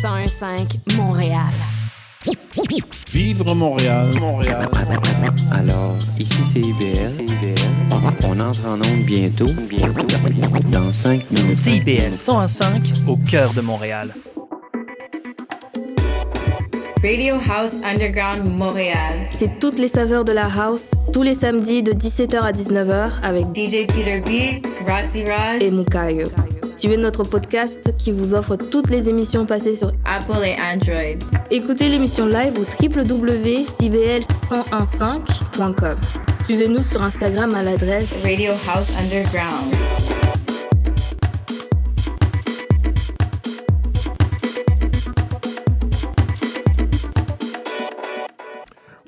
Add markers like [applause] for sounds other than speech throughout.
CIBL 105 Montréal. Vivre Montréal, Montréal. Alors, ici c'est IBL. On entre en onde bientôt, bientôt, dans 5 minutes. CIBL 105 au cœur de Montréal. Radio House Underground Montréal. C'est toutes les saveurs de la house, tous les samedis de 17h à 19h avec DJ Peter B, Rossi Ross et Mukayo. Suivez notre podcast qui vous offre toutes les émissions passées sur Apple et Android. Écoutez l'émission live au www.cbl1015.com. Suivez-nous sur Instagram à l'adresse Radio House Underground.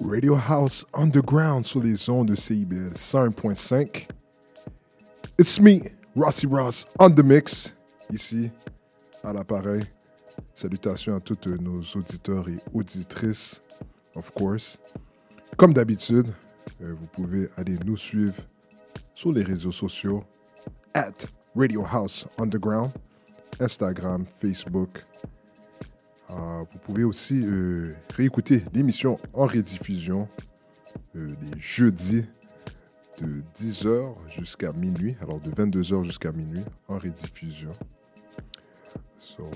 Radio House Underground sur les ondes de CIBL 101.5. It's me, Rossi Ross, on the mix, ici, à l'appareil. Salutations à tous nos auditeurs et auditrices, of course. Comme d'habitude, euh, vous pouvez aller nous suivre sur les réseaux sociaux, at Radio House Underground, Instagram, Facebook. Euh, vous pouvez aussi euh, réécouter l'émission en rediffusion euh, les jeudis de 10h jusqu'à minuit, alors de 22h jusqu'à minuit en rediffusion. So, euh,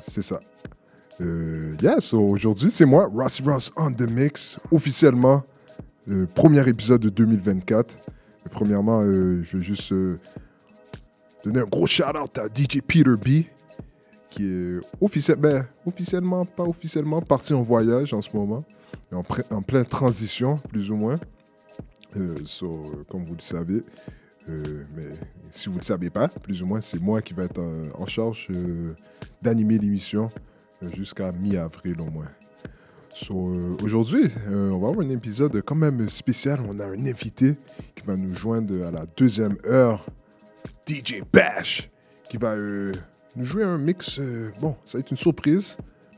c'est ça. Euh, so aujourd'hui, c'est moi, Ross Ross on the Mix, officiellement, euh, premier épisode de 2024. Et premièrement, euh, je veux juste euh, donner un gros shout-out à DJ Peter B, qui est ben, officiellement, pas officiellement, parti en voyage en ce moment, en pleine transition, plus ou moins. Euh, so, comme vous le savez, euh, mais si vous ne le savez pas, plus ou moins, c'est moi qui vais être euh, en charge d'animer l'émission jusqu'à mi-avril au moins. So, Aujourd'hui, on va avoir un épisode quand même spécial. On a un invité qui va nous joindre à la deuxième heure, DJ Bash, qui va nous jouer un mix. bon, ça va être une surprise,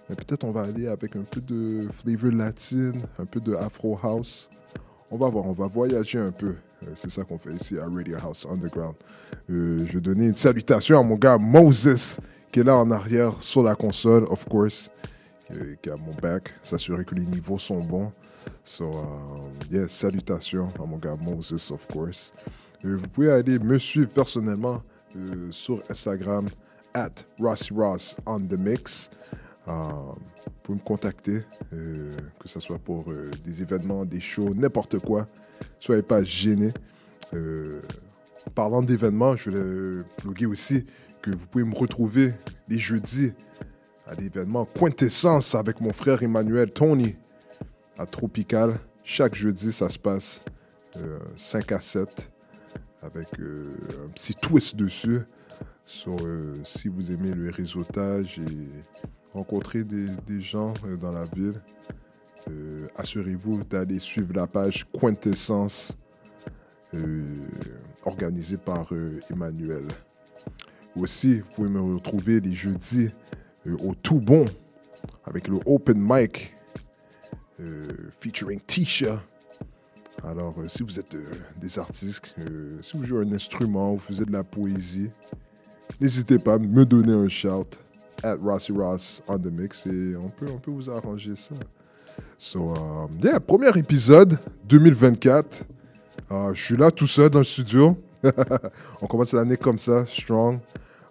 mais peut-être on va aller avec un peu de flavor latine, un peu de afro house. On va voir, on va voyager un peu. Euh, C'est ça qu'on fait ici à Radio House Underground. Euh, je vais donner une salutation à mon gars Moses, qui est là en arrière sur la console, of course, euh, qui a mon back, s'assurer que les niveaux sont bons. So, um, yes, salutations à mon gars Moses, of course. Euh, vous pouvez aller me suivre personnellement sur Instagram, at Ross on the mix. Vous pouvez me contacter, euh, que ce soit pour euh, des événements, des shows, n'importe quoi. Soyez pas gênés. Euh, parlant d'événements, je voulais plugger aussi que vous pouvez me retrouver les jeudis à l'événement Quintessence avec mon frère Emmanuel Tony à Tropical. Chaque jeudi, ça se passe euh, 5 à 7 avec un petit twist dessus. Si vous aimez le réseautage et rencontrer des, gens euh, dans la ville, euh, assurez-vous d'aller suivre la page Quintessence euh, organisée par Emmanuel. Aussi, vous pouvez me retrouver les jeudis au Tout Bon avec le Open Mic featuring Tisha. Alors, si vous êtes des artistes, si vous jouez un instrument, vous faisiez de la poésie, n'hésitez pas à me donner un shout at Rossy Ross on the mix et on peut, on peut vous arranger ça. So, um, yeah, premier épisode 2024. Euh, je suis là tout seul dans le studio. [laughs] on commence l'année comme ça, strong.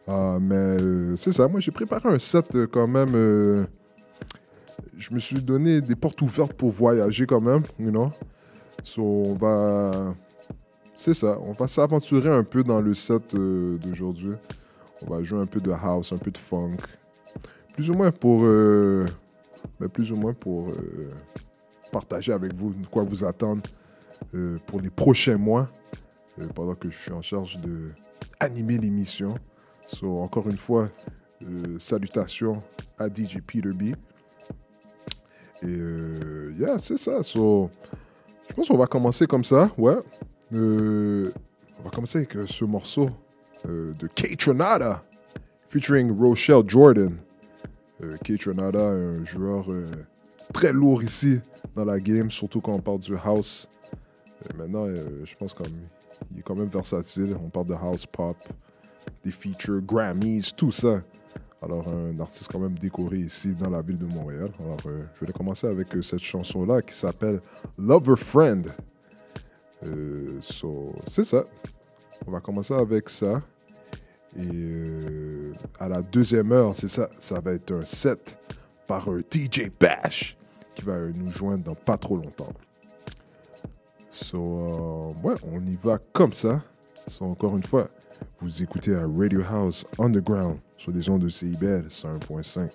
Euh, mais euh, c'est ça, moi j'ai préparé un set euh, quand même. euh, je me suis donné des portes ouvertes pour voyager quand même, you know. So, on va. C'est ça, on va s'aventurer un peu dans le set d'aujourd'hui. On va jouer un peu de house, un peu de funk plus ou moins pour, euh, ben, plus ou moins pour euh, partager avec vous quoi vous attendre euh, pour les prochains mois, pendant que je suis en charge de animer l'émission. So, encore une fois, salutations à DJ Peter B. Et yeah, c'est ça. So, je pense qu'on va commencer comme ça, ouais. on va commencer avec ce morceau de K-Tronada featuring Rochelle Jordan. Euh, Kate Renata, un joueur euh, très lourd ici dans la game, surtout quand on parle du house. Euh, maintenant, je pense qu'il est quand même versatile. On parle de house pop, des features, Grammys, tout ça. Alors, un artiste quand même décoré ici dans la ville de Montréal. Alors, je vais commencer avec cette chanson-là qui s'appelle Lover Friend. So, c'est ça. On va commencer avec ça. Et euh, à la deuxième heure, c'est ça, ça va être un set par un DJ Bash qui va nous joindre dans pas trop longtemps. So, euh, ouais, on y va comme ça. So, encore une fois, vous écoutez à Radio House Underground sur les ondes de CIBL 101.5.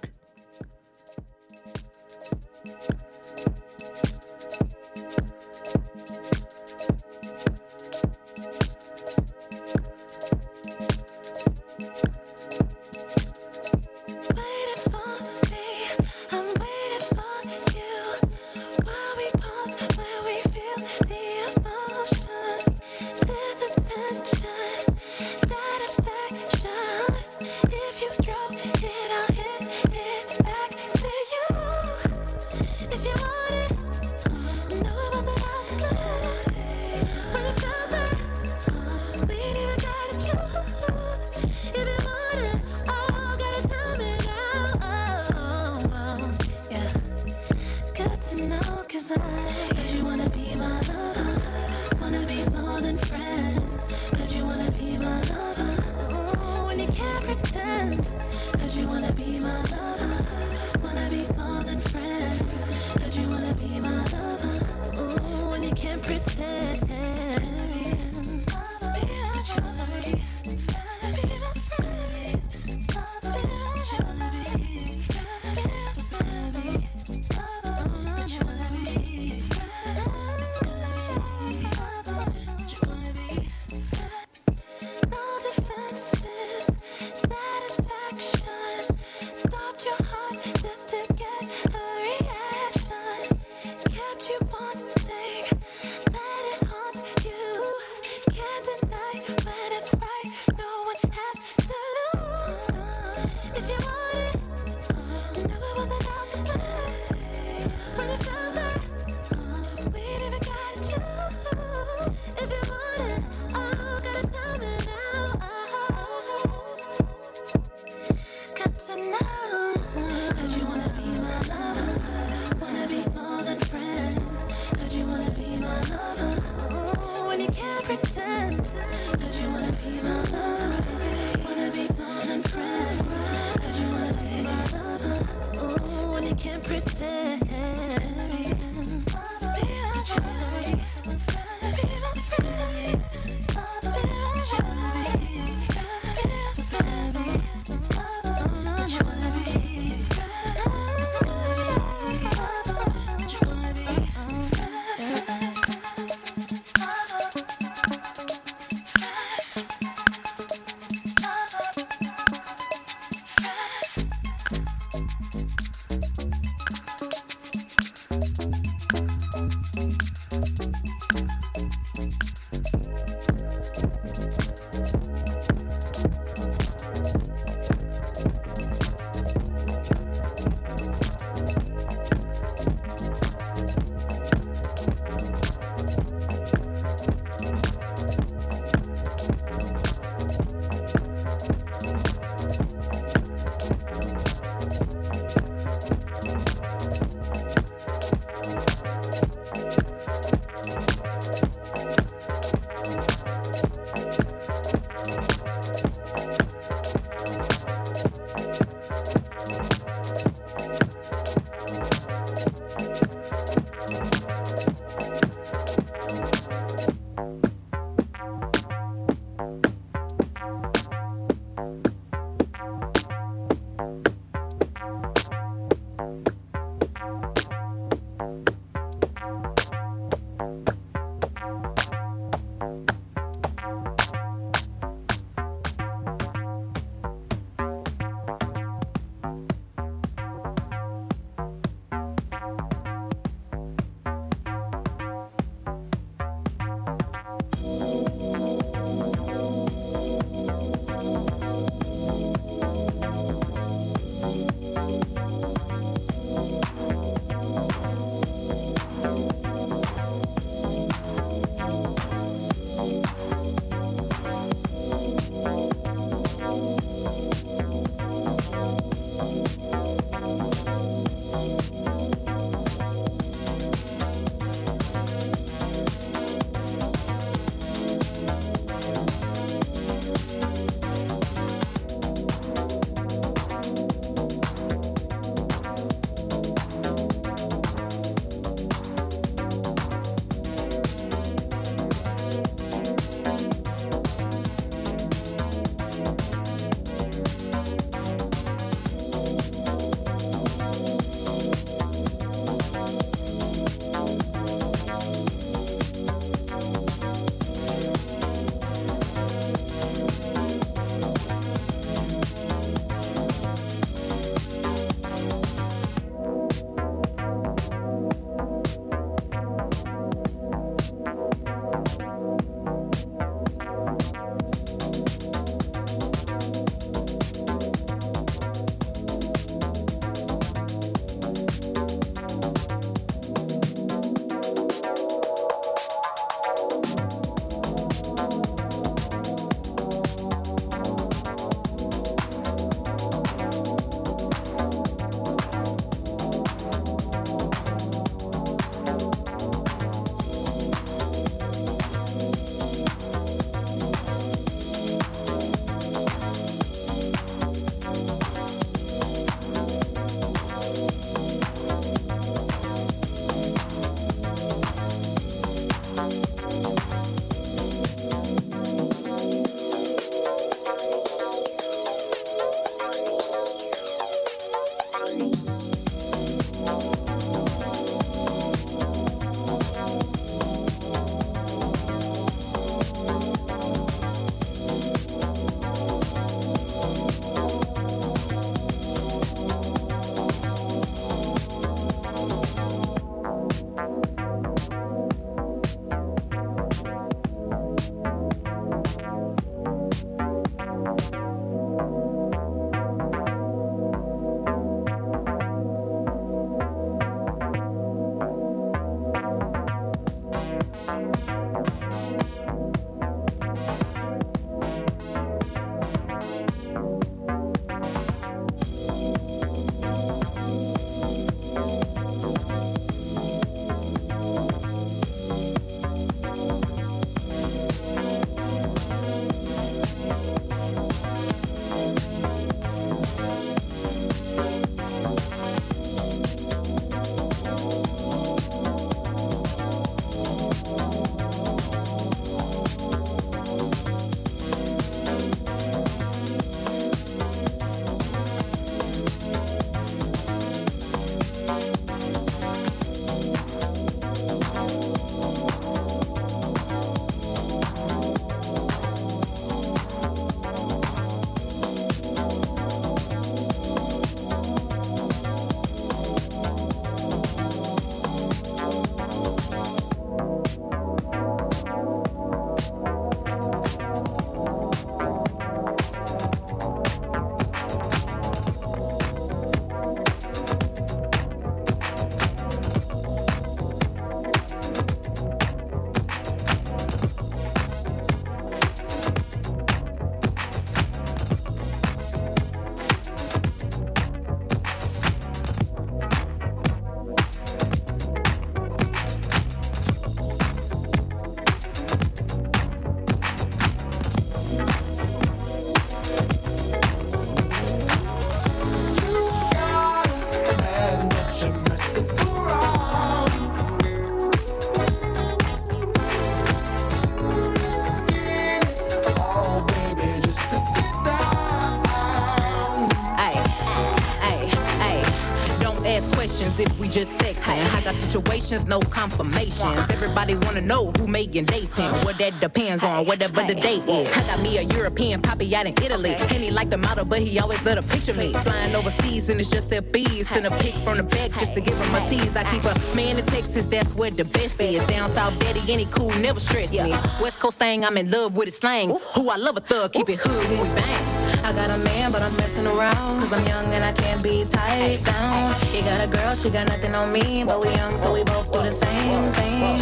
situations, no confirmations. Everybody wanna know who making dating. What that depends on, whatever the date is. I got me a European poppy out in Italy. And he like the model, but he always let her picture me. Flying overseas and it's just their bees. Send a pic from the back just to give him a tease. I keep a man in Texas, that's where the best is. Down south, daddy, any cool, never stress me. West Coast thing, I'm in love with his slang. Who I love a thug, keep it hood when we bang. I got a man, but I'm messing around. Cause I'm young and I can't be tied down. He got a girl, she got nothing on me. But we young, so we both do the same thing.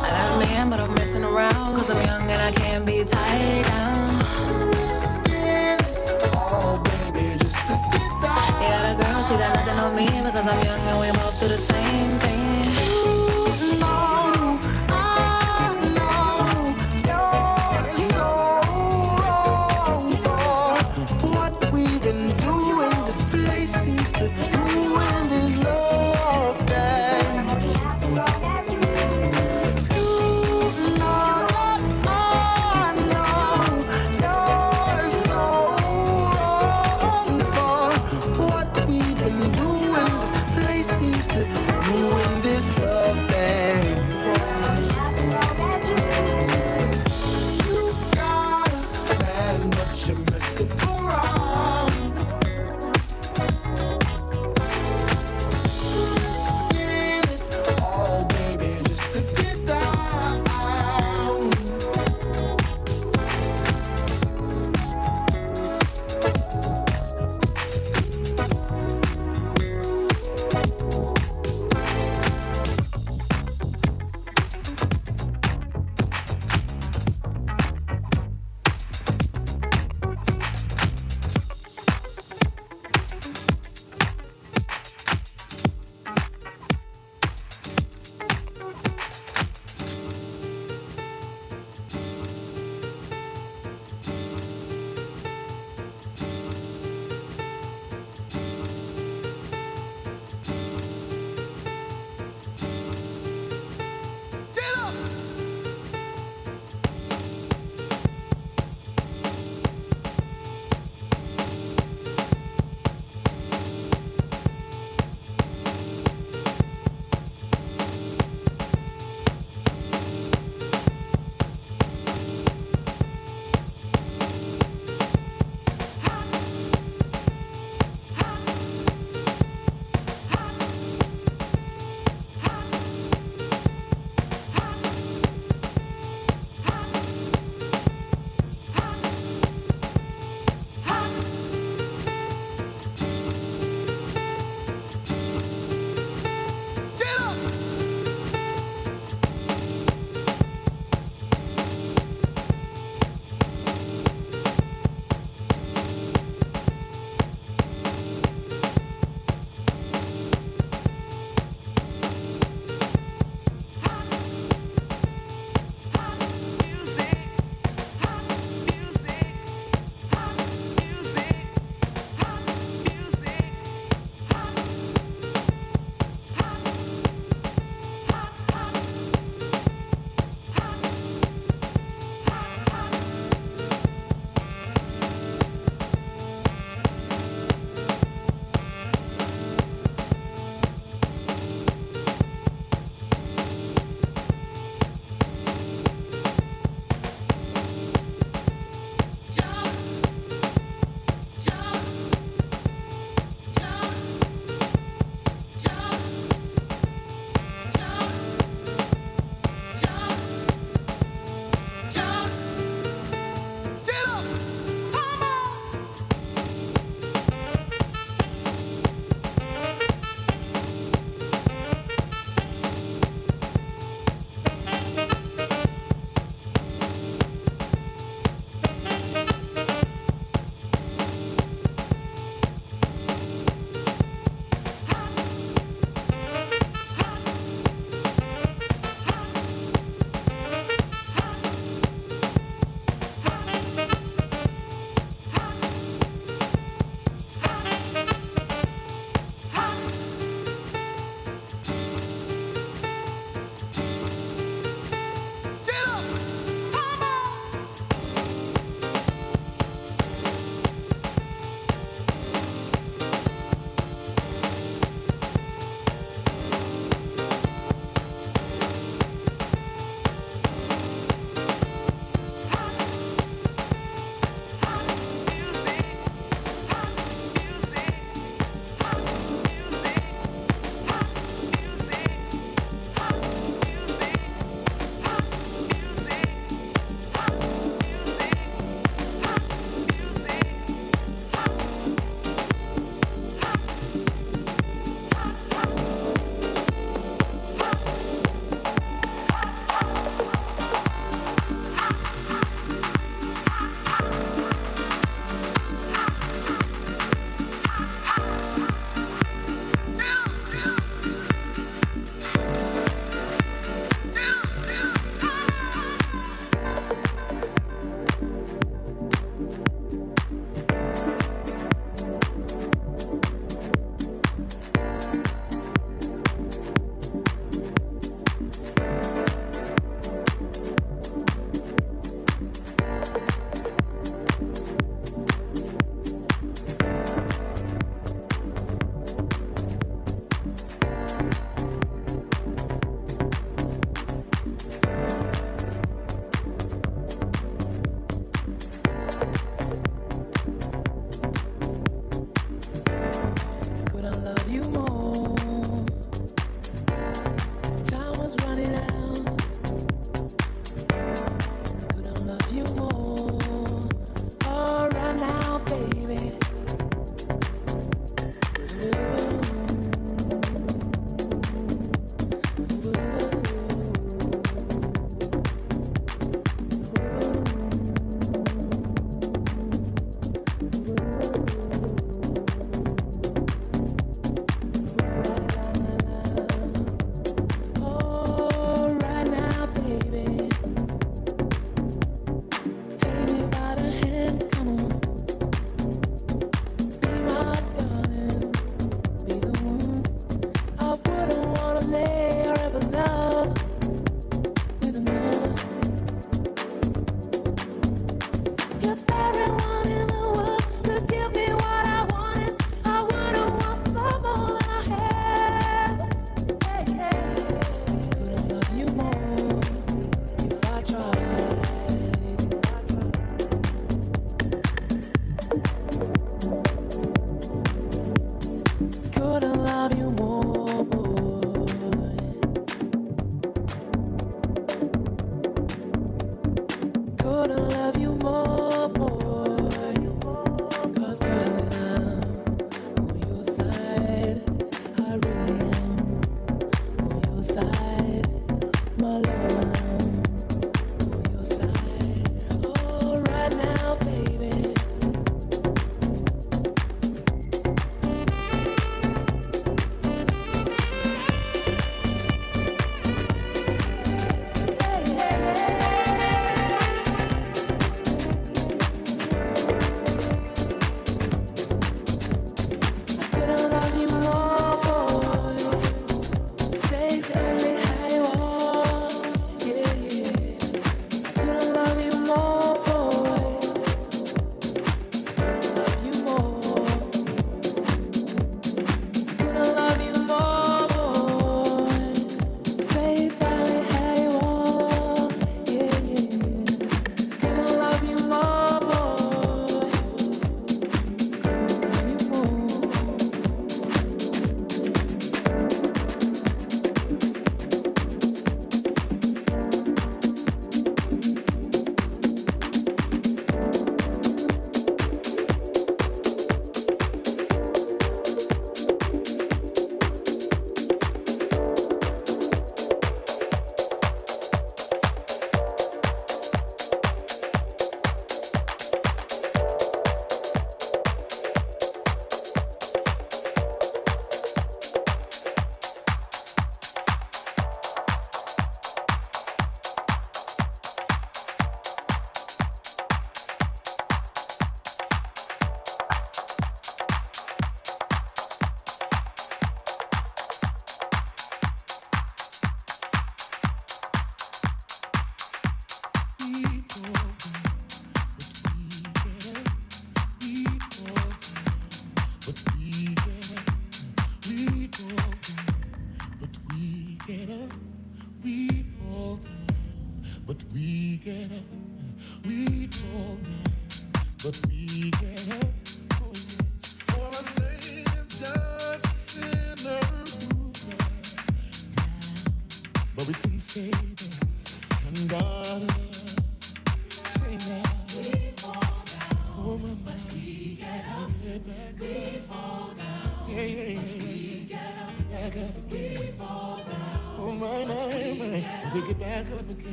I got a man, but I'm messing around. Cause I'm young and I can't be tied down.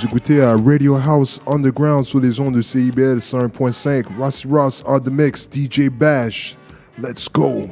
Vous écoutez à Radio House Underground sur les ondes de CIBL 101.5. Ross Ross on the mix, DJ Bash. Let's go.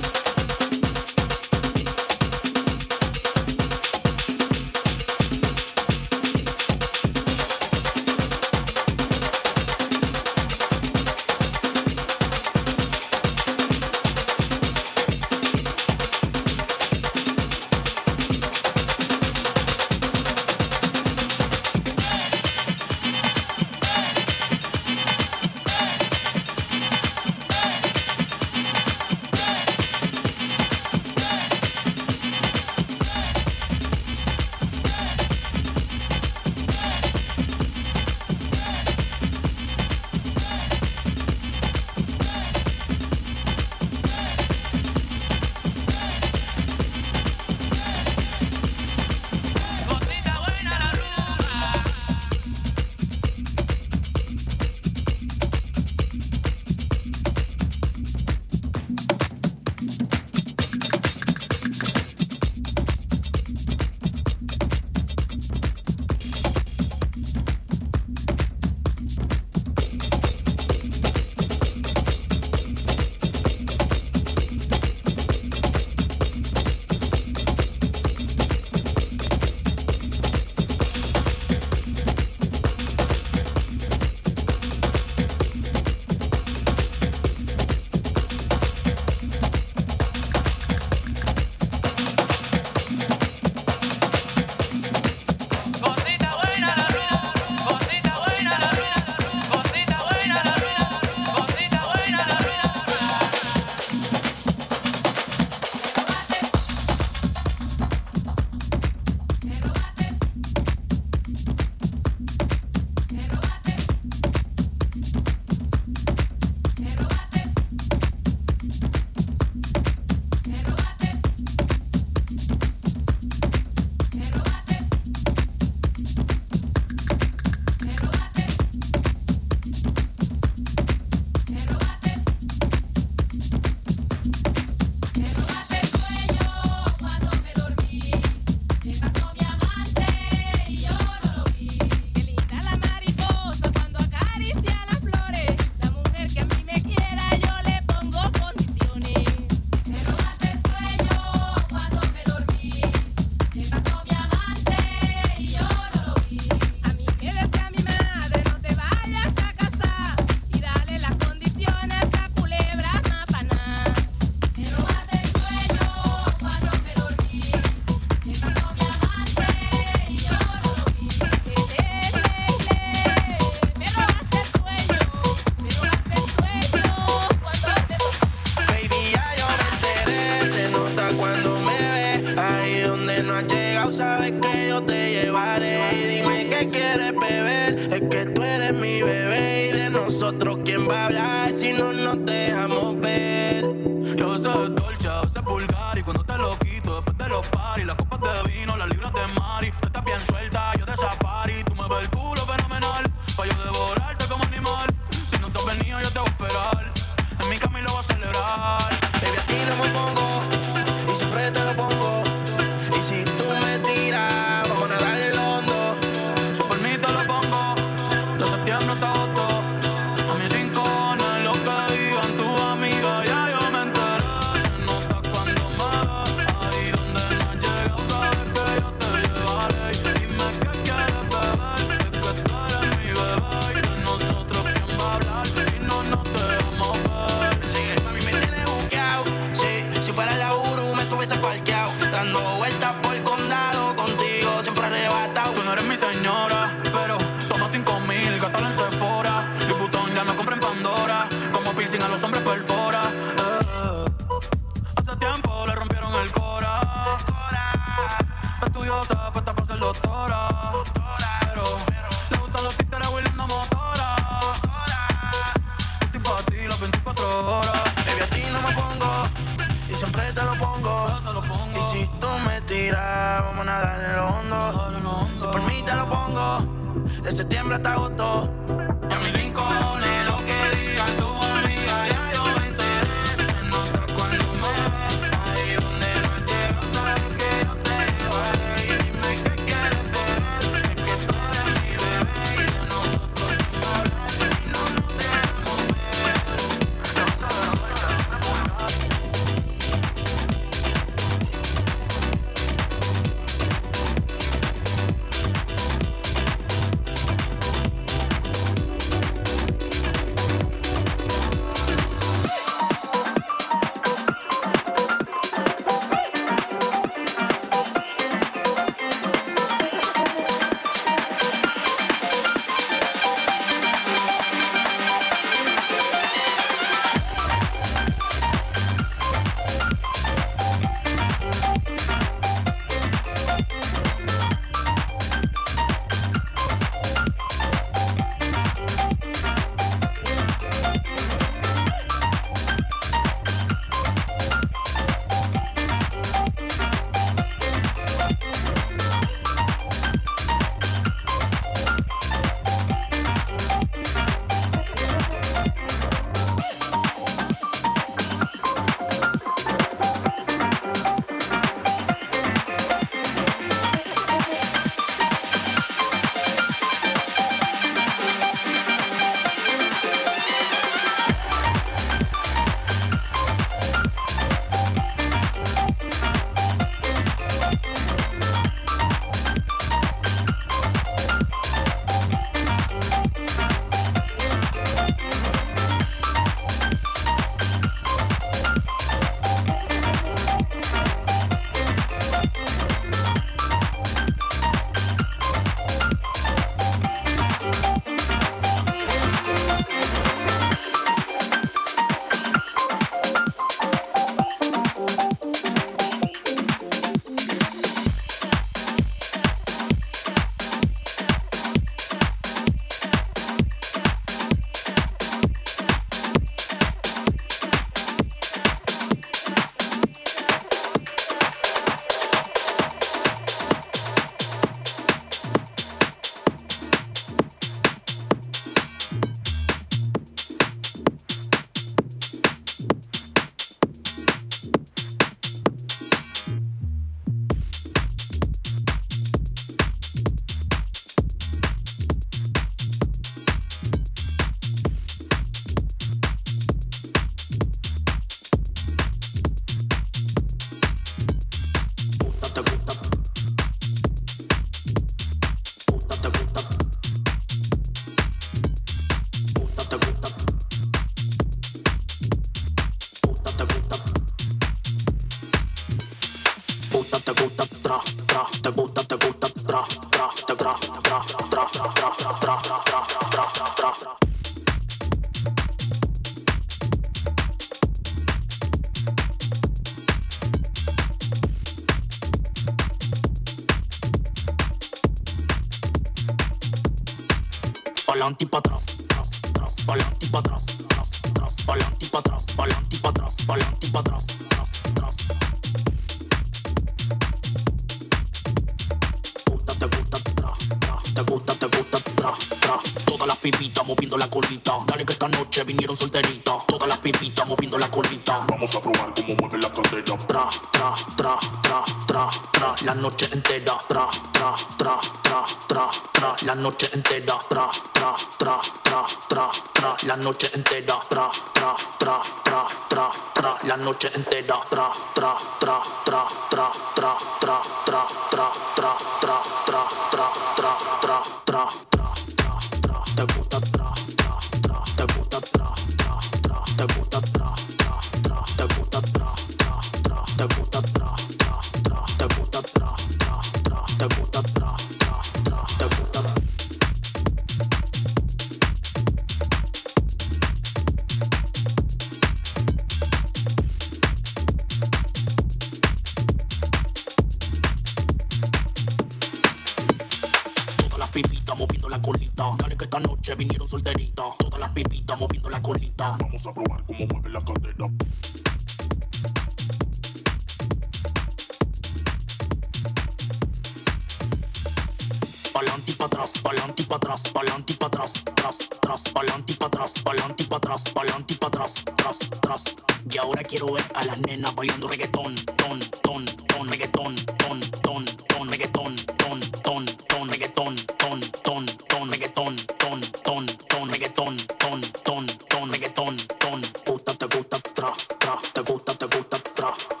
Ton, reggaetón, ton, ton, ton, reggaetón, ton. Gusta, te gusta, tra, tra, te gusta, te gusta, tra,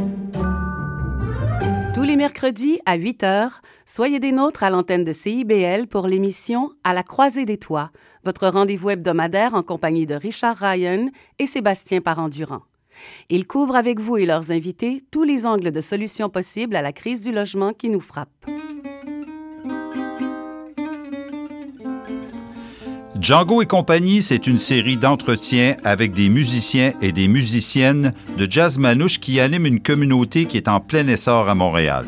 Mercredis à 8 h, soyez des nôtres à l'antenne de CIBL pour l'émission À la croisée des toits, votre rendez-vous hebdomadaire en compagnie de Richard Ryan et Sébastien Parent-Durand. Ils couvrent avec vous et leurs invités tous les angles de solutions possibles à la crise du logement qui nous frappe. Django et compagnie, c'est une série d'entretiens avec des musiciens et des musiciennes de jazz manouche qui animent une communauté qui est en plein essor à Montréal.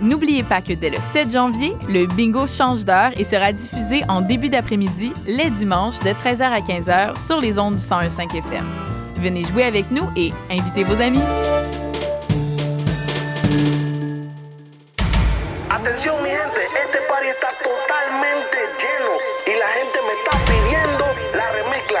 N'oubliez pas que dès le 7 janvier, le bingo change d'heure et sera diffusé en début d'après-midi, les dimanches, de 13h à 15h sur les ondes du 101.5 FM. Venez jouer avec nous et invitez vos amis. Atención mi gente, este party está totalmente lleno y la gente me está pidiendo la remezcla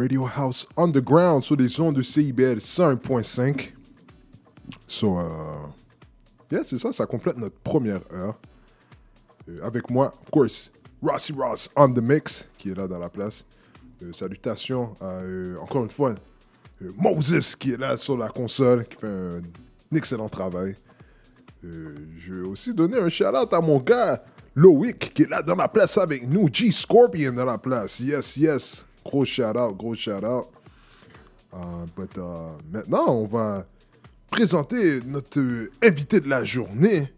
Radio House Underground sur les ondes de CIBL 101.5. So, euh, yeah, c'est ça, ça complète notre première heure. Euh, avec moi, of course, Rossi Ross on the mix, qui est là dans la place. Euh, salutations euh, encore une fois, Moses, qui est là sur la console, qui fait un, excellent travail. Je vais aussi donner un shout-out à mon gars, Loïc, qui est là dans la place avec nous. G Scorpion dans la place. Yes, yes. Gros shout-out, gros shout-out. Uh, but, uh, maintenant, on va présenter notre euh, invité de la journée.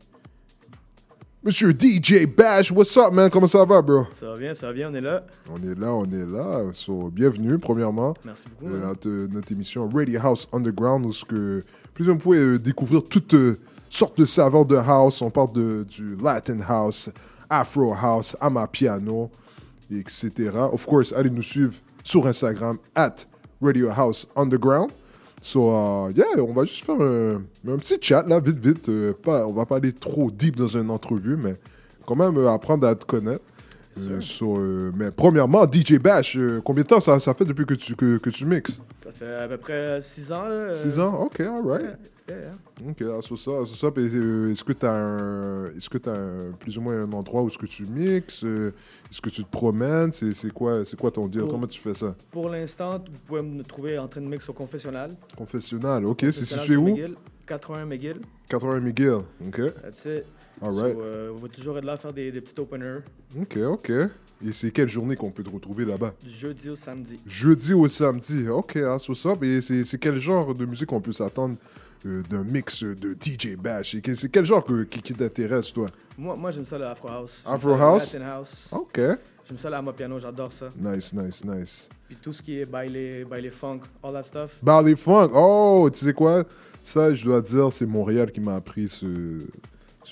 Monsieur DJ Bash, what's up, man? Comment ça va, bro? Ça va bien, ça va bien, on est là. On est là, on est là. So, bienvenue, premièrement. Merci beaucoup, euh, à te- notre émission Radio House Underground, où ce que, plus vous pouvez euh, découvrir toutes euh, sortes de saveurs de house. On parle de, du Latin House, Afro House, Amapiano, etc. Of course, allez nous suivre sur Instagram, at Radio House Underground. So, uh, yeah, on va juste faire un, petit chat, là, vite, vite. euh, pas, on va pas aller trop deep dans une entrevue, mais quand même euh, apprendre à te connaître. Euh, so, euh, mais premièrement, DJ Bash, euh, combien de temps ça, ça fait depuis que tu, que, que tu mixes? Ça fait à peu près 6 ans. là, 6 euh, ans? Ok, alright. yeah, yeah. Ok, ah, so ça, so ça, est-ce que tu as, un, est-ce que t'as un- plus ou moins un endroit où est-ce que tu mixes Est-ce que tu te promènes? C'est, quoi, c'est quoi ton deal? Comment tu fais ça? Pour l'instant, vous pouvez me trouver en train de mix au confessionnal. Confessionnal, ok. C'est situé où? McGill, 81 McGill. 80 Miguel, ok. That's it. Alright. So, euh, vous pouvez toujours être là à faire des, des petits openers. Ok, ok. Et c'est quelle journée qu'on peut te retrouver là-bas? Du jeudi au samedi. Jeudi au samedi. Ok, ah, ça. Et c'est, quel genre de musique qu'on peut s'attendre euh, d'un mix de DJ Bash? Et C'est quel genre que- qui, qui t'intéresse, toi? Moi, moi j'aime ça le Afro House. Afro House? Latin House. Ok. J'aime ça la piano, j'adore ça. Nice, nice, nice. Puis tout ce qui est baile, baile funk, all that stuff. Ballet Funk? Oh, tu sais quoi? Ça, je dois dire, c'est Montréal qui m'a appris ce,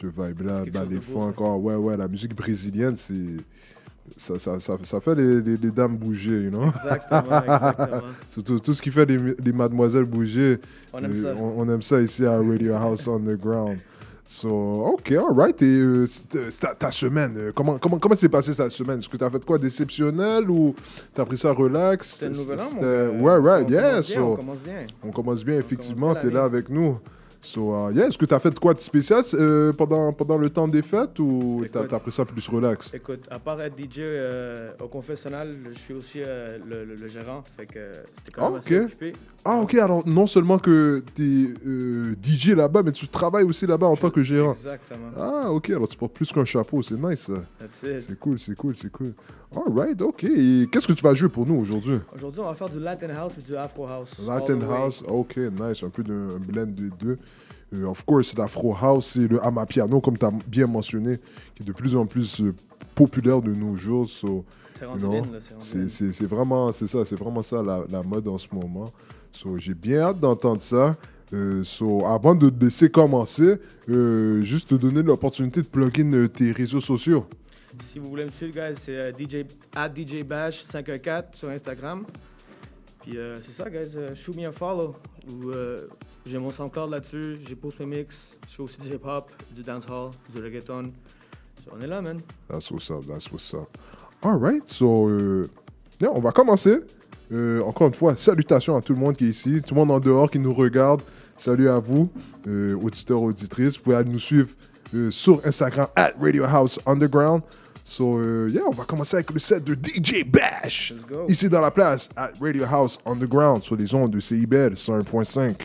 ce vibe-là. Ballet de beau, Funk. Oh, ouais, ouais, la musique brésilienne, c'est. Ça, ça, ça, ça fait les, les, les dames bouger, you know? Exactement, exactement. [laughs] Surtout tout ce qui fait les, les mademoiselles bouger. On aime euh, ça. On, on aime ça ici à Radio House Underground. So, ok, alright. Et euh, c'est ta, ta semaine, euh, comment, comment, comment s'est passé cette semaine? Est-ce que tu as fait quoi d'exceptionnel ou tu as pris ça relax? C'était le nouvel an. Ouais, right, On yeah. commence bien, so- on commence bien. On commence bien, effectivement. bien Tu es là avec nous. So, uh, yeah, est-ce que tu as fait quoi de spécial euh, pendant, pendant le temps des fêtes ou tu as, pris ça plus relax? Écoute, à part être DJ euh, au confessionnal, je suis aussi euh, le, le- le gérant, fait que c'était quand Ah, même ok. assez occupé. Ah, ok. Alors, non seulement que tu es DJ là-bas, mais tu travailles aussi là-bas en tant que gérant. Exactement. Ah, ok. Alors, tu portes plus qu'un chapeau. C'est nice, ça. That's it. C'est cool, c'est cool, c'est cool. All right, ok. Et qu'est-ce que tu vas jouer pour nous aujourd'hui? Aujourd'hui, on va faire du Latin House et du Afro House. Latin. House, ok, nice. Un peu d'un un blend des deux. Euh, of course, l'Afro House et le Amapiano, comme tu as bien mentionné, qui est de plus en plus euh, populaire de nos jours. So, c'est vraiment, ça, vraiment ça la, mode en ce moment. So, J'ai bien hâte d'entendre ça. Euh, so, avant de laisser commencer, euh, juste te donner l'opportunité de plugin tes réseaux sociaux. Si vous voulez me suivre, c'est DJ, at DJ Bash 514 sur Instagram. Puis euh, c'est ça, guys. Euh, shoot me a follow. J'ai mon SoundCloud là-dessus, j'ai post mes mix, je fais aussi du hip-hop, du dancehall, du reggaeton. On est là, man. That's what's up, that's what's up. All right, so... Euh, yeah, on va commencer. encore une fois, salutations à tout le monde qui est ici, tout le monde en dehors qui nous regarde. Salut à vous, auditeurs, auditrices. Vous pouvez nous suivre sur Instagram, at Radio House Underground. So, uh, yeah, on va commencer avec le set de DJ Bash. Ici dans la place, à Radio House Underground, sur les ondes de CIBL 101.5.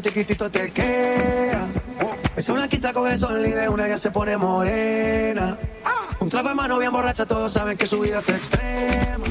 chiquitito te queda. Esa blanquita coge sol y de una ya se pone morena. Un trago de mano bien borracha, todos saben que su vida es extrema.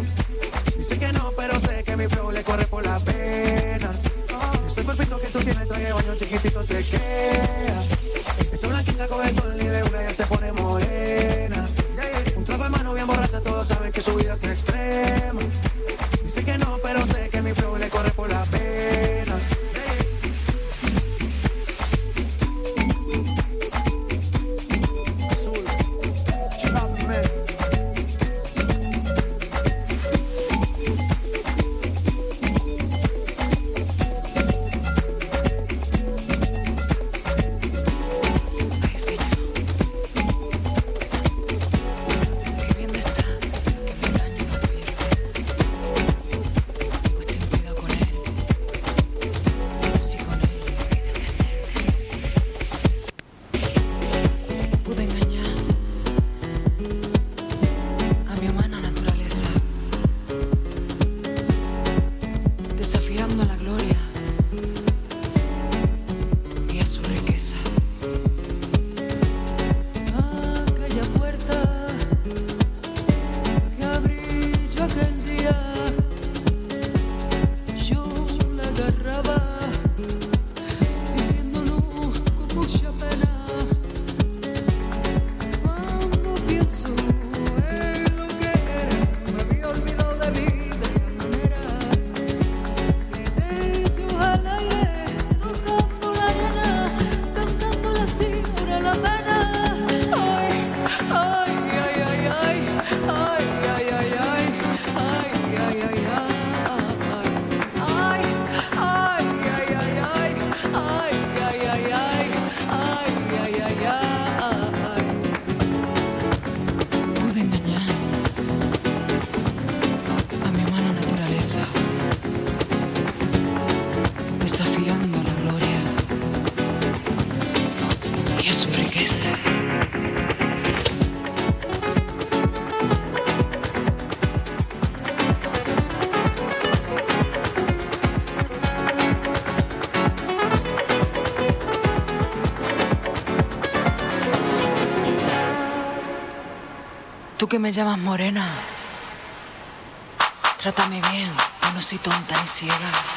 que me llamas morena. Trátame bien, yo no soy tonta ni ciega.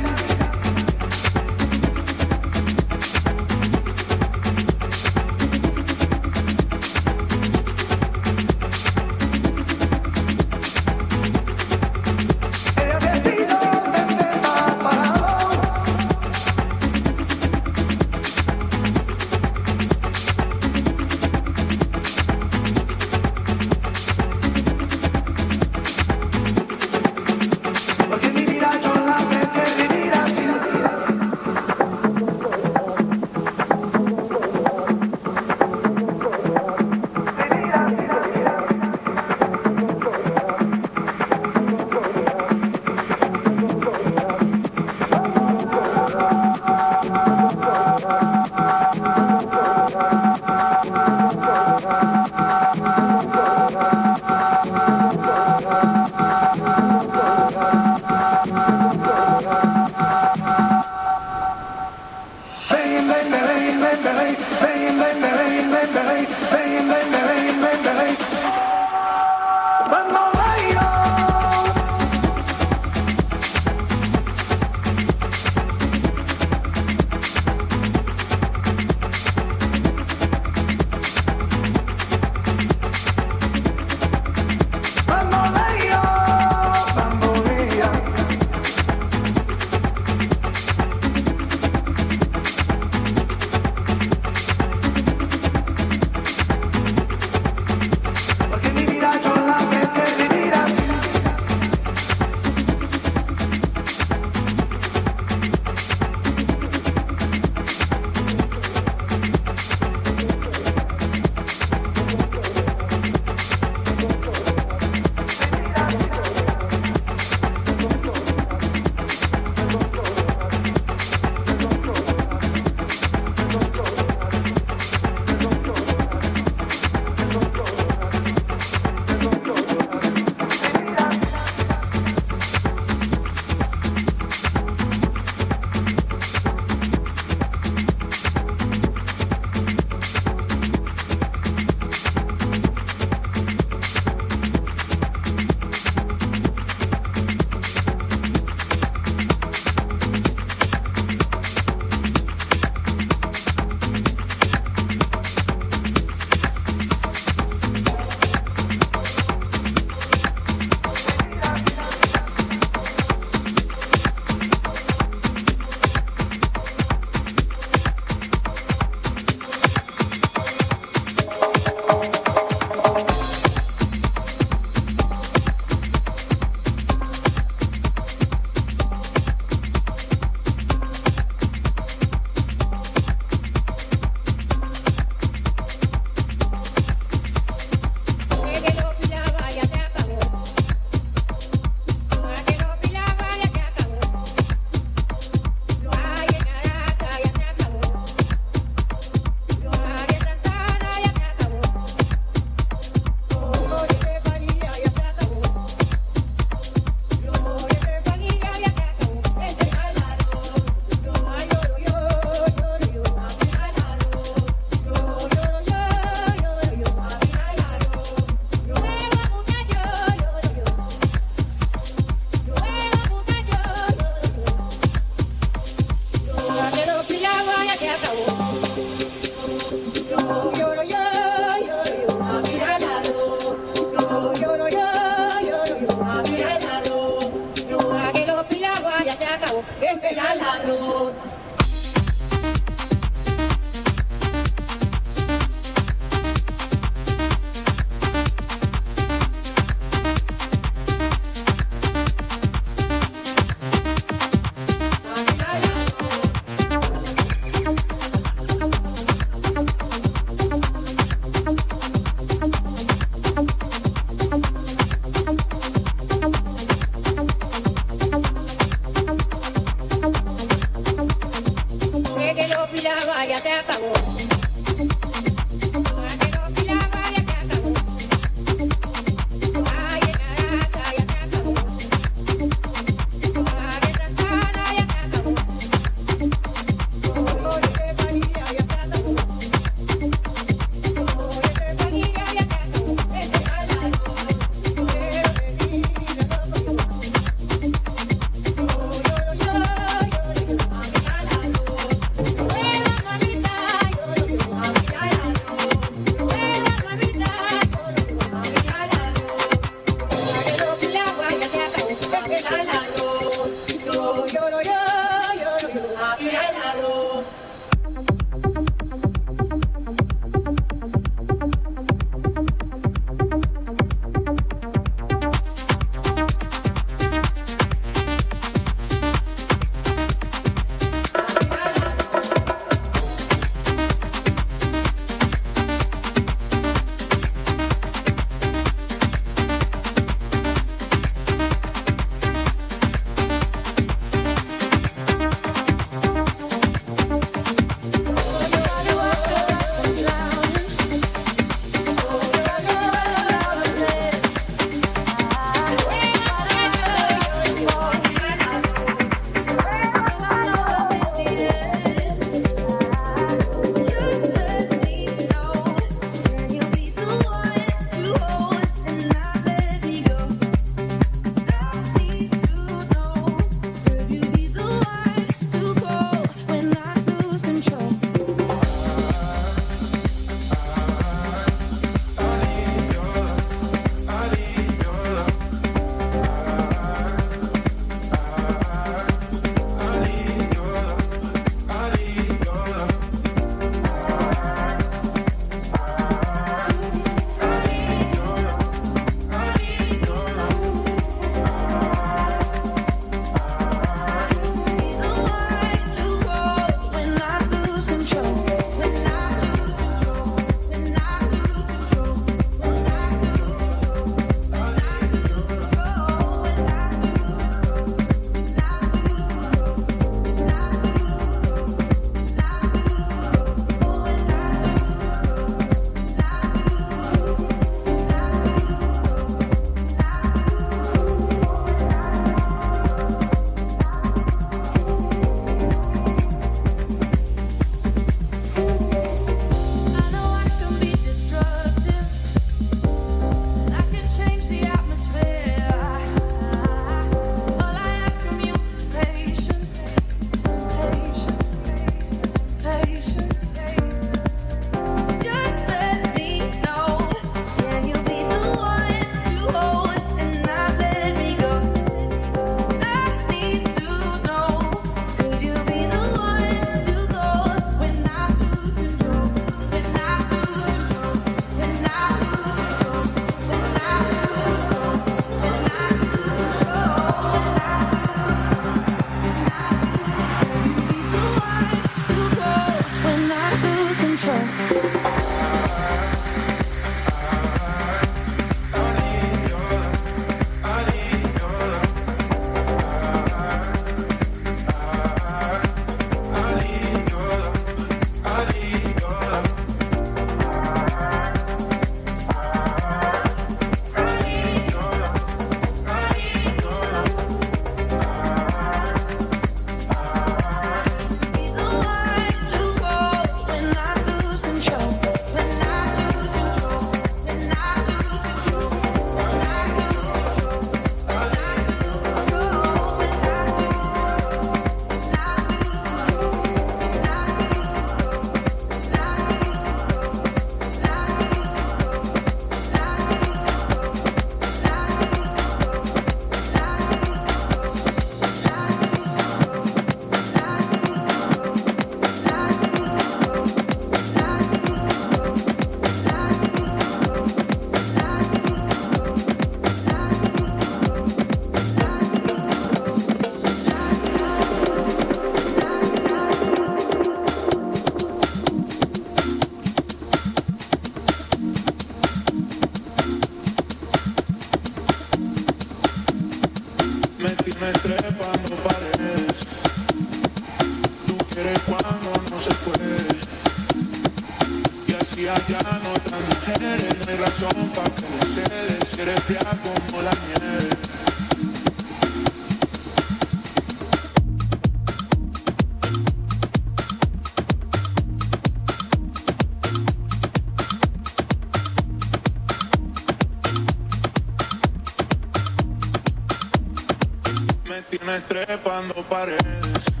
Me tienes trepando paredes.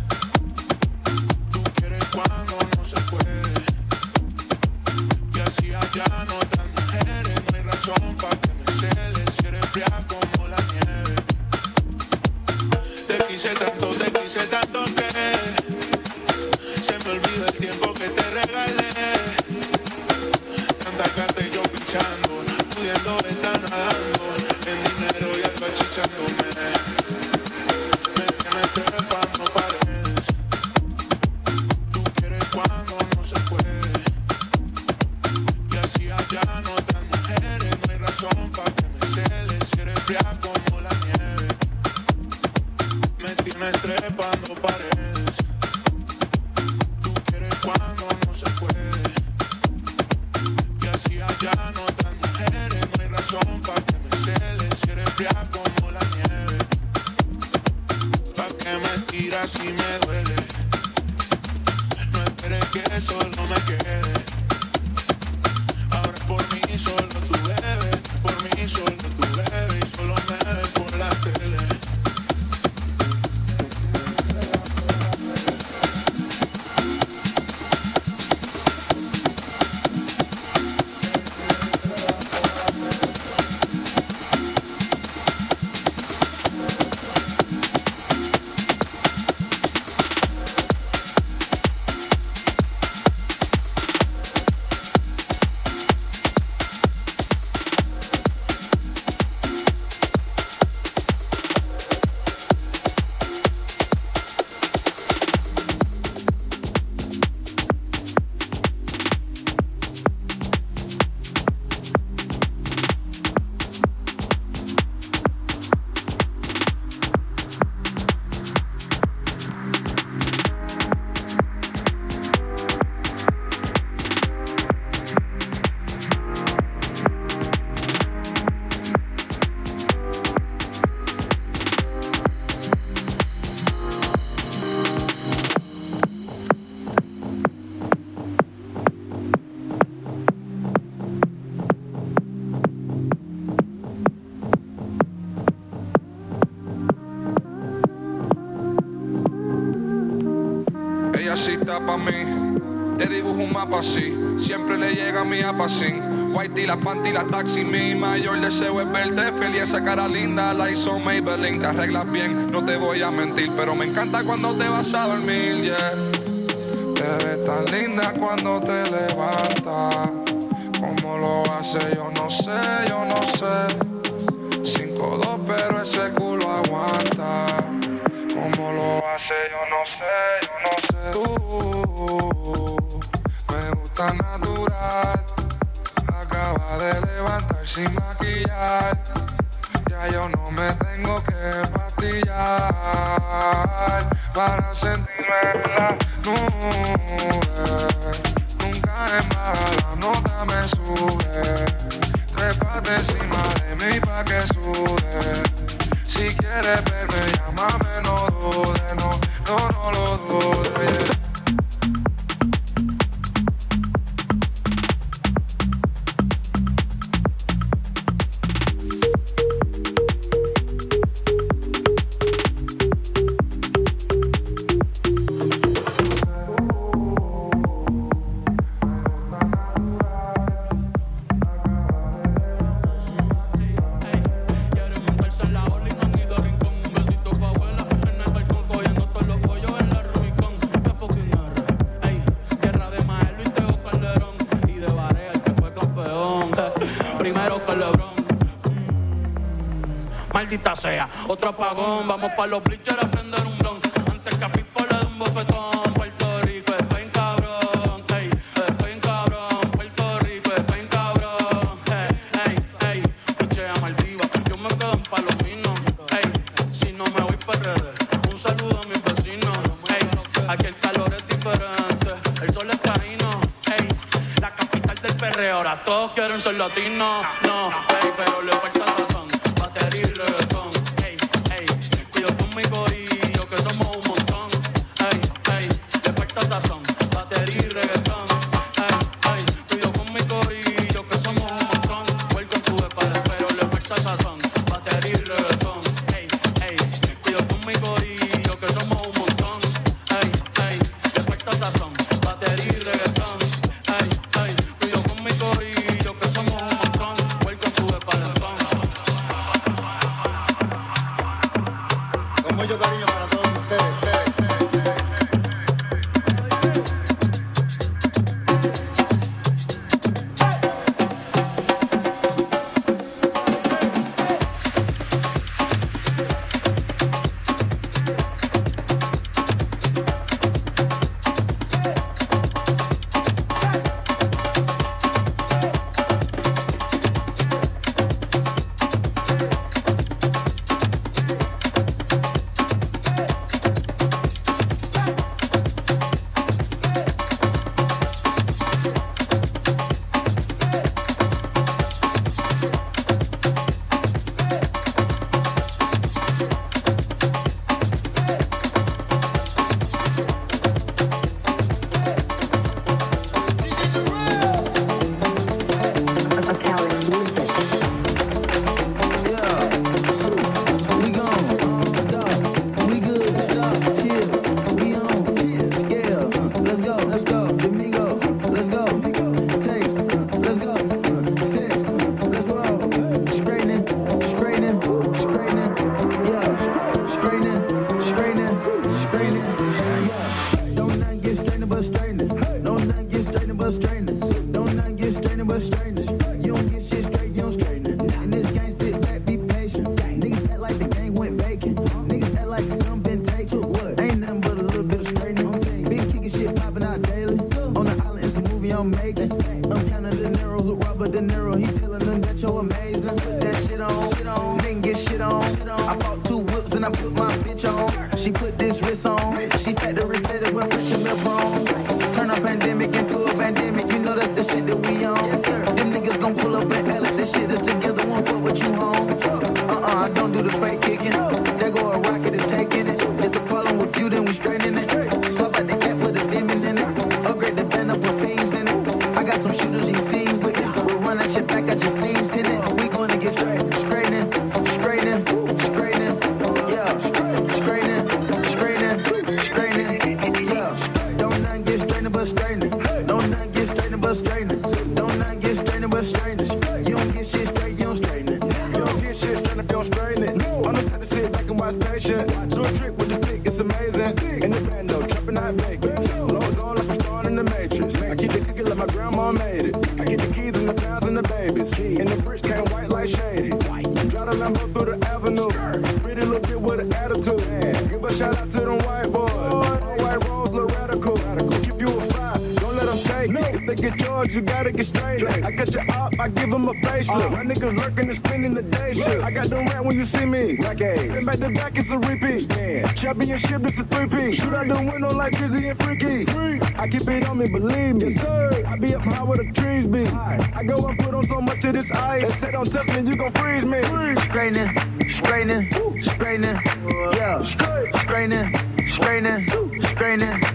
Ella sí está pa' mí, te dibujo un mapa así. Siempre le llega a mi apacín. Whitey, las panty, las taxi, mi mayor deseo es verte feliz. Esa cara linda la hizo Maybelline. Te arreglas bien, no te voy a mentir. Pero me encanta cuando te vas a dormir, yeah. Te ves tan linda cuando te levantas. Cómo lo hace, yo no sé, yo no sé. Sin maquillar. Ya yo no me tengo que pastillar para sentirme Otro apagón, vamos pa' los bleachers a prender un blon. Antes que a Pipo le un bofetón. Puerto Rico es cabrón, ey, es cabrón. Puerto Rico es cabrón, ey, ey, ey. Piche a Maldivas, yo me quedo en Palomino, ey. Si no me voy pa' redes, un saludo a mis vecinos, ey. Aquí el calor es diferente, el sol es taíno, ey. La capital del perreo, ahora todos quieren ser latinos. decades. And back to back, it's a repeat. Yeah. Championship, this is three-piece. Shoot out the window like Drizzy and Freaky. Free. I keep it on me, believe me. Yes, sir. I be up high where the trees be. I go and put on so much of this ice. They say, don't touch me, you gon' freeze me. Freeze. straining, straining, straightening. Yeah. Straining, straining, straining.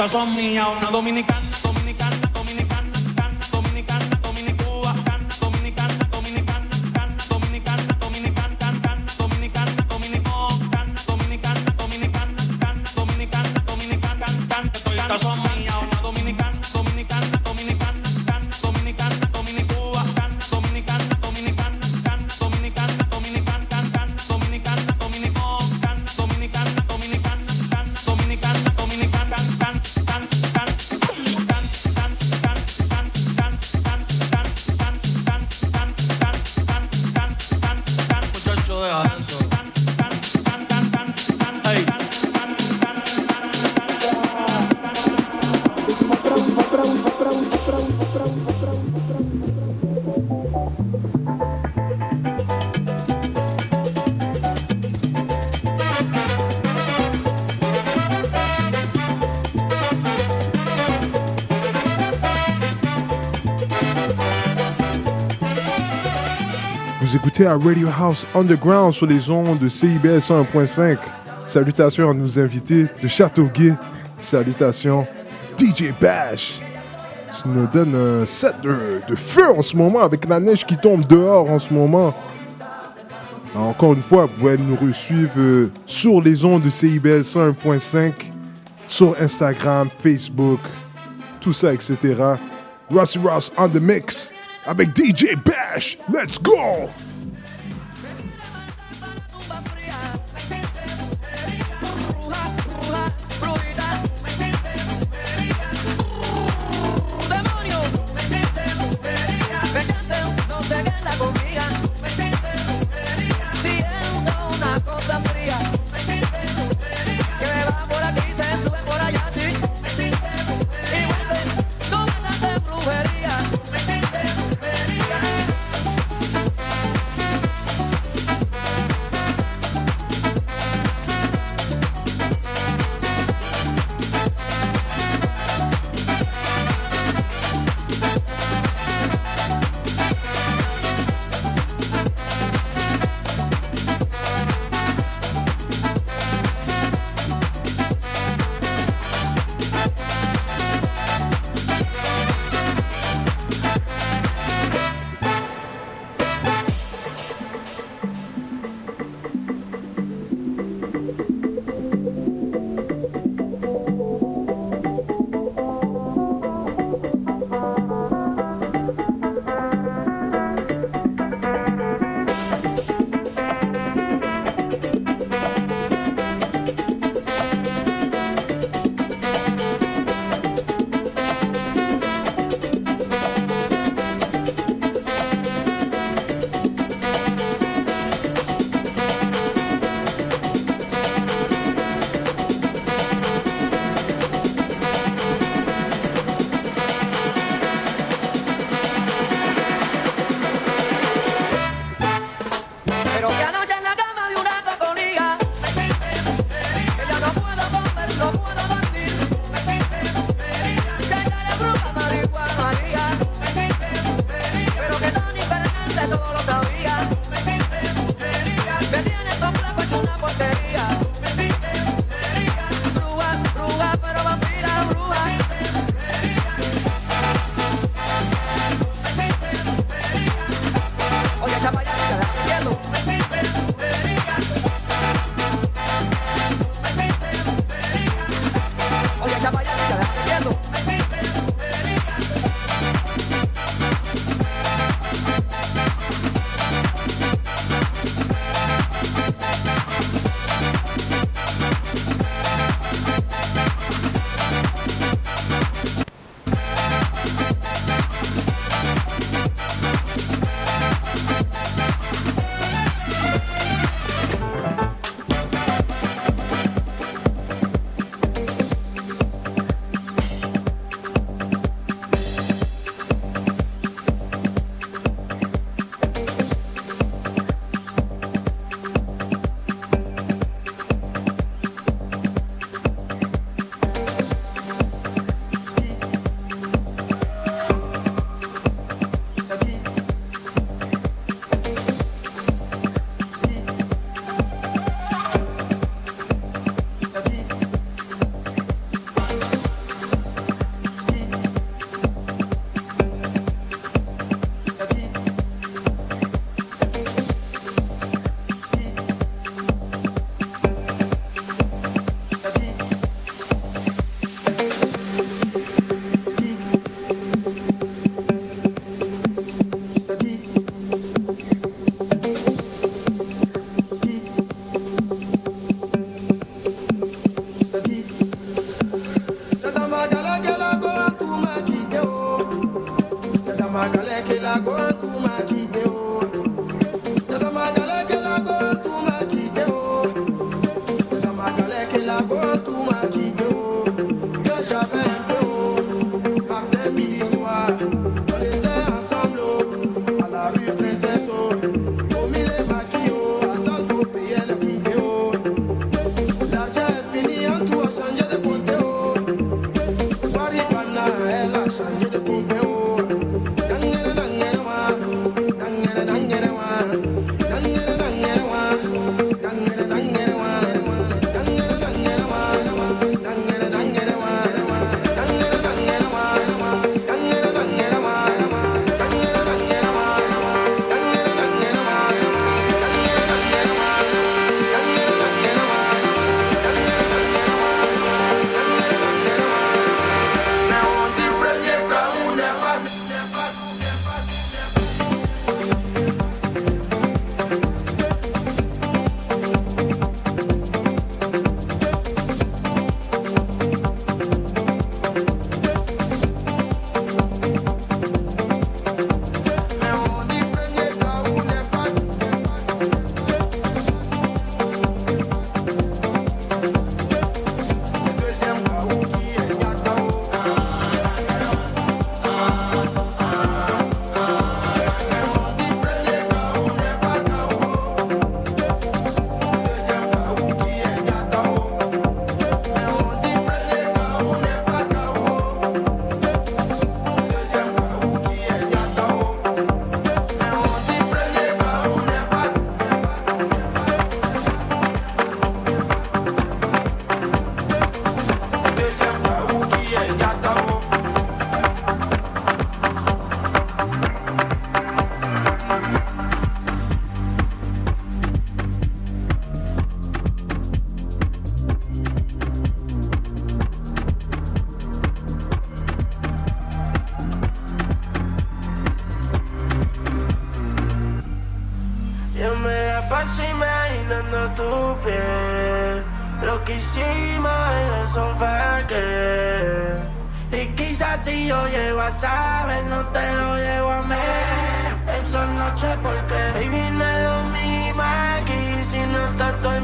Toditas son mías, una dominicana, à Radio House Underground sur les ondes de CIBL 101.5. Salutations à nos invités de Châteauguay. Salutations DJ Bash. Tu nous donne un set de, de feu en ce moment avec la neige qui tombe dehors en ce moment. Encore une fois, vous pouvez nous suivre euh, sur les ondes de CIBL 101.5, sur Instagram, Facebook, tout ça, etc. Rossy Ross on the mix avec DJ Bash. Let's go!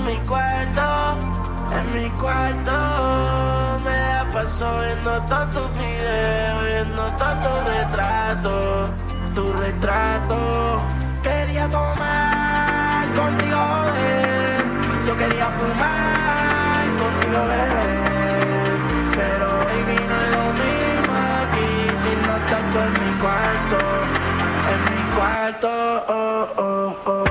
En mi cuarto, en mi cuarto. Me la paso viendo todos tus videos, viendo todos tus retratos, tu retrato. Quería tomar contigo, joder. Yo quería fumar contigo, beber. Pero hoy no es lo mismo aquí si no estás tú en mi cuarto, en mi cuarto, oh, oh, oh.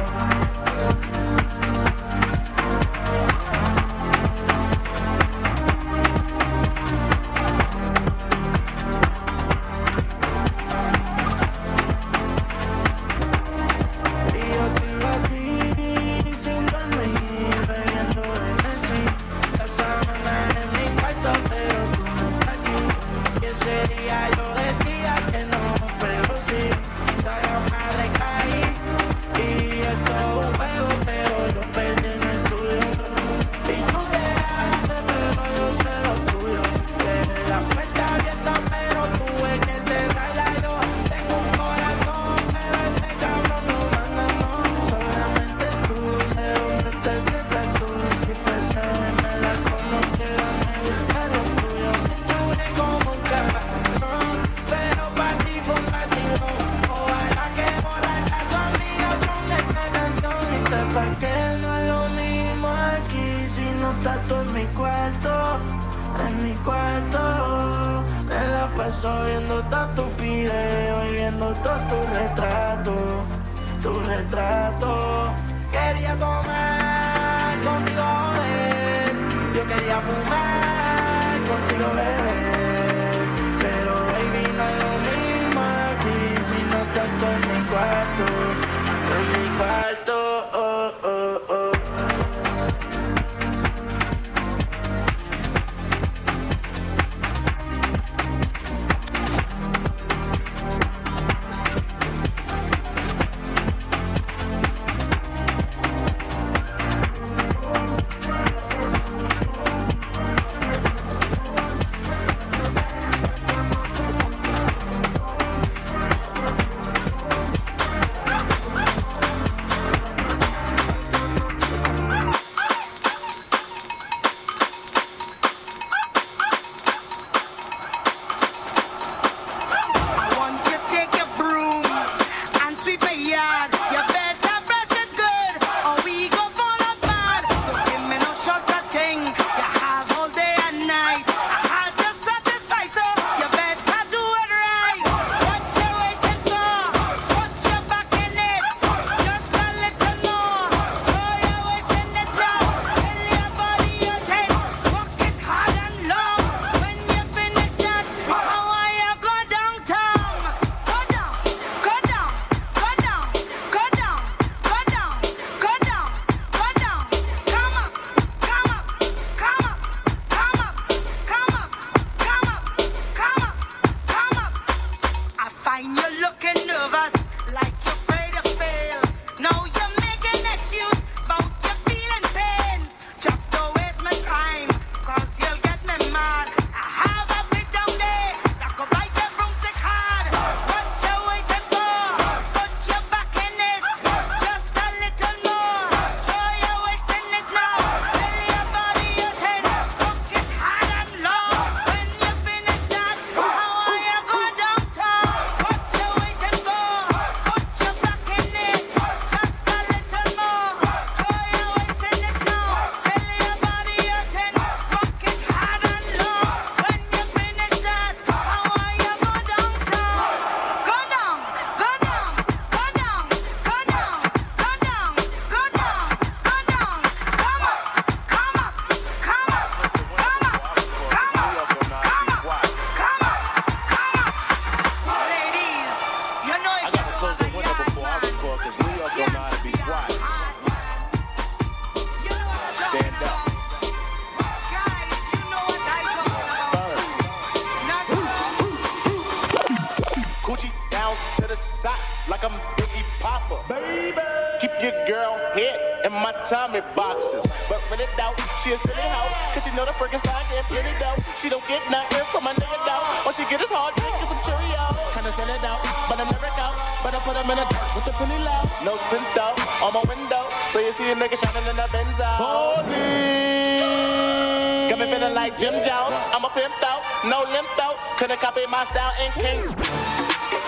My style and king.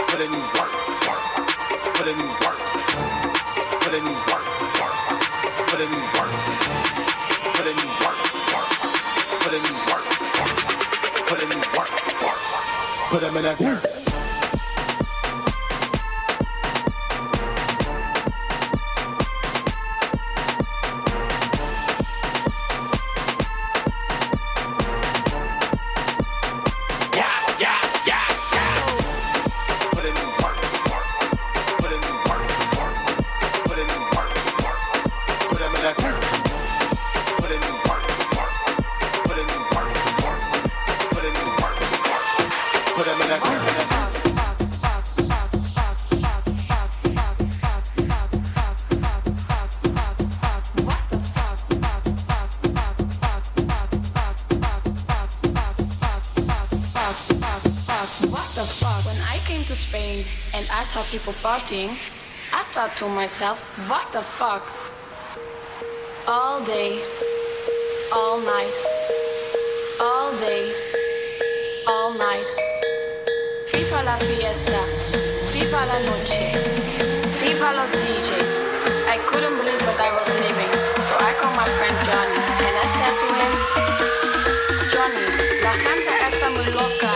Put in work, work. Put in work. Put in work, work. Put in work. Put in work, work. Put in work, work. Put in work, work. Put him in a dirt. People I thought to myself, what the fuck? All day, all night, all day, all night. FIFA la fiesta, FIFA la noche, FIFA los DJs. I couldn't believe what I was living, so I called my friend Johnny and I said to him, Johnny, la gente está muy loca.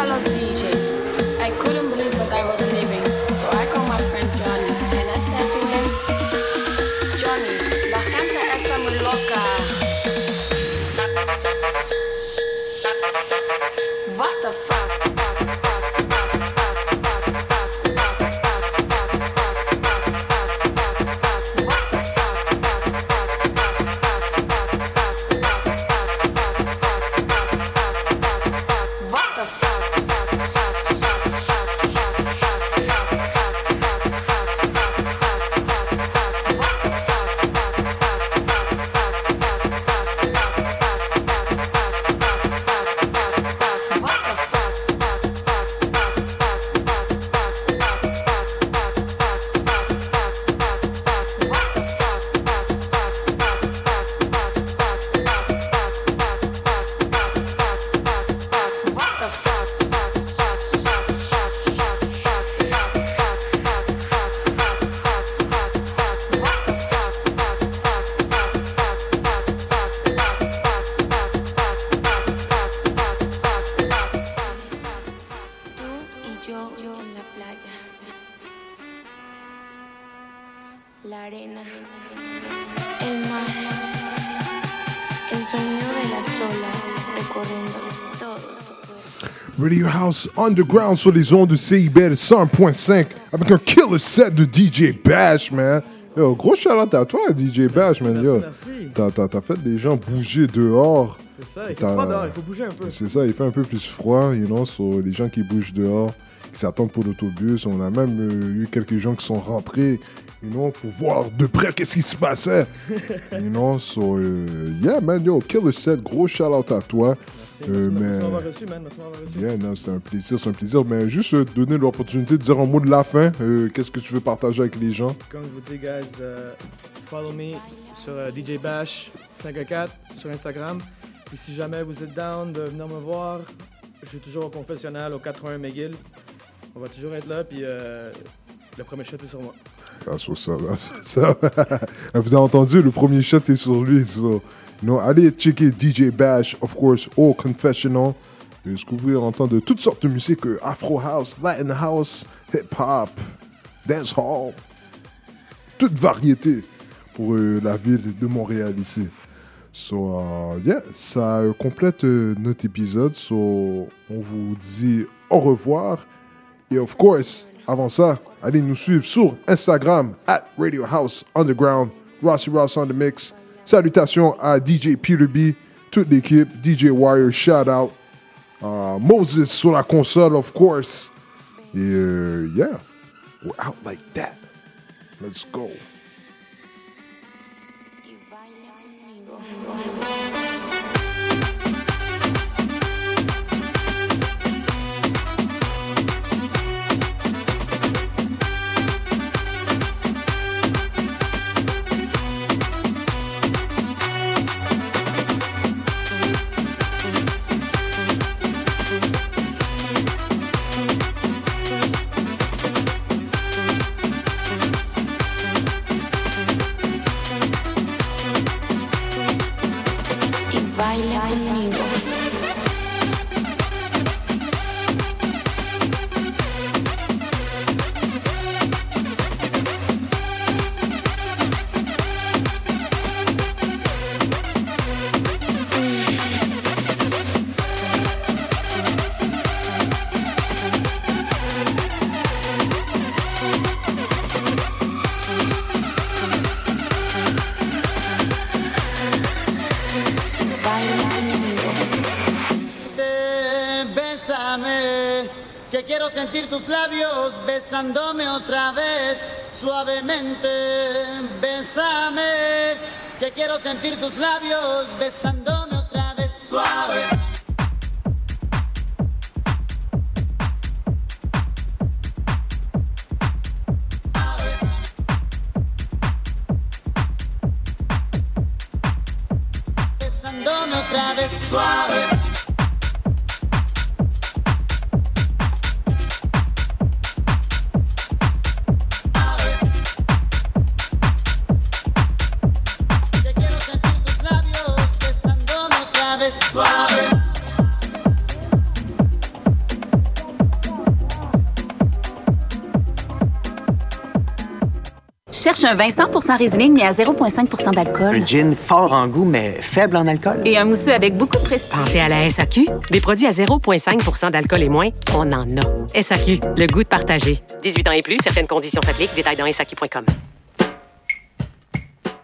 Carlos DJ. I couldn't Radio House Underground sur les ondes de CIBL 100.5 avec un killer set de DJ Bash, man. Yo, gros shout à toi, DJ Bash, man. Yo, merci. T'as, fait les gens bouger dehors. C'est ça, il fait froid dehors, il faut bouger un peu. C'est ça, il fait un peu plus froid, you know, so, les gens qui bougent dehors, qui s'attendent pour l'autobus. On a même euh, eu quelques gens qui sont rentrés, you know, pour voir de près qu'est-ce qui se passait. [laughs] you know, so, euh, yeah, man, yo, killer set, gros shout out à toi. Euh, Merci, merci mais- de m'avoir reçu, man. Merci de m'avoir reçu. Yeah, non, c'est un plaisir, c'est un plaisir. Mais juste euh, donner l'opportunité de dire un mot de la fin. Euh, Qu'est-ce que tu veux partager avec les gens? Comme je vous dis, guys, euh, follow me sur DJ Bash 514 sur Instagram. Et si jamais vous êtes down de venir me voir, je suis toujours au confessionnal au 81 McGill. On va toujours être là, puis le premier shot est sur moi. That's what's up, that's what's up. Vous avez entendu, le premier shot est sur lui. You know, allez checker DJ Bash, of course, au Confessional. Et pouvez entendre toutes sortes de musique, euh, Afro House, Latin House, Hip Hop, Dance Hall. Toute variété pour euh, la ville de Montréal ici. So, uh, yeah, ça euh, complète notre épisode. So, on vous dit au revoir. Et of course, avant ça, allez nous suivre sur Instagram, at Radio House Underground, Rossi Ross on the Mix. Salutations à DJ Peter B, toute l'équipe, DJ Wire, shout out. Uh, Moses sur la console, of course. Et euh, yeah, we're out like that. Let's go. Tus labios besándome otra vez suavemente. Bésame, que quiero sentir tus labios besándome otra vez suave. Un vin 100% Riesling, mais à 0,5% d'alcool. Un gin fort en goût, mais faible en alcool. Et un mousseux avec beaucoup de prestige. Pensez à la SAQ. Des produits à 0,5% d'alcool et moins, on en a. SAQ, le goût de partager. 18 ans et plus, certaines conditions s'appliquent. Détails dans SAQ.com.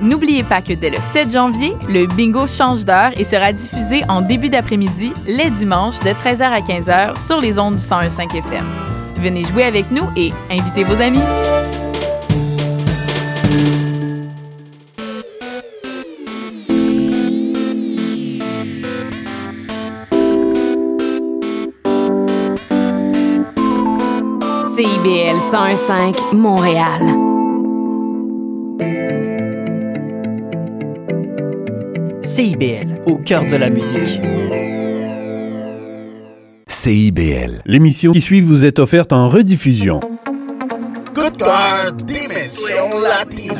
N'oubliez pas que dès le 7 janvier, le bingo change d'heure et sera diffusé en début d'après-midi, les dimanches, de 13h à 15h sur les ondes du 101.5 FM. Venez jouer avec nous et invitez vos amis. CIBL 101.5 Montréal. CIBL, au cœur de la musique. CIBL. L'émission qui suit vous est offerte en rediffusion. Good cœur, Dimension Latina.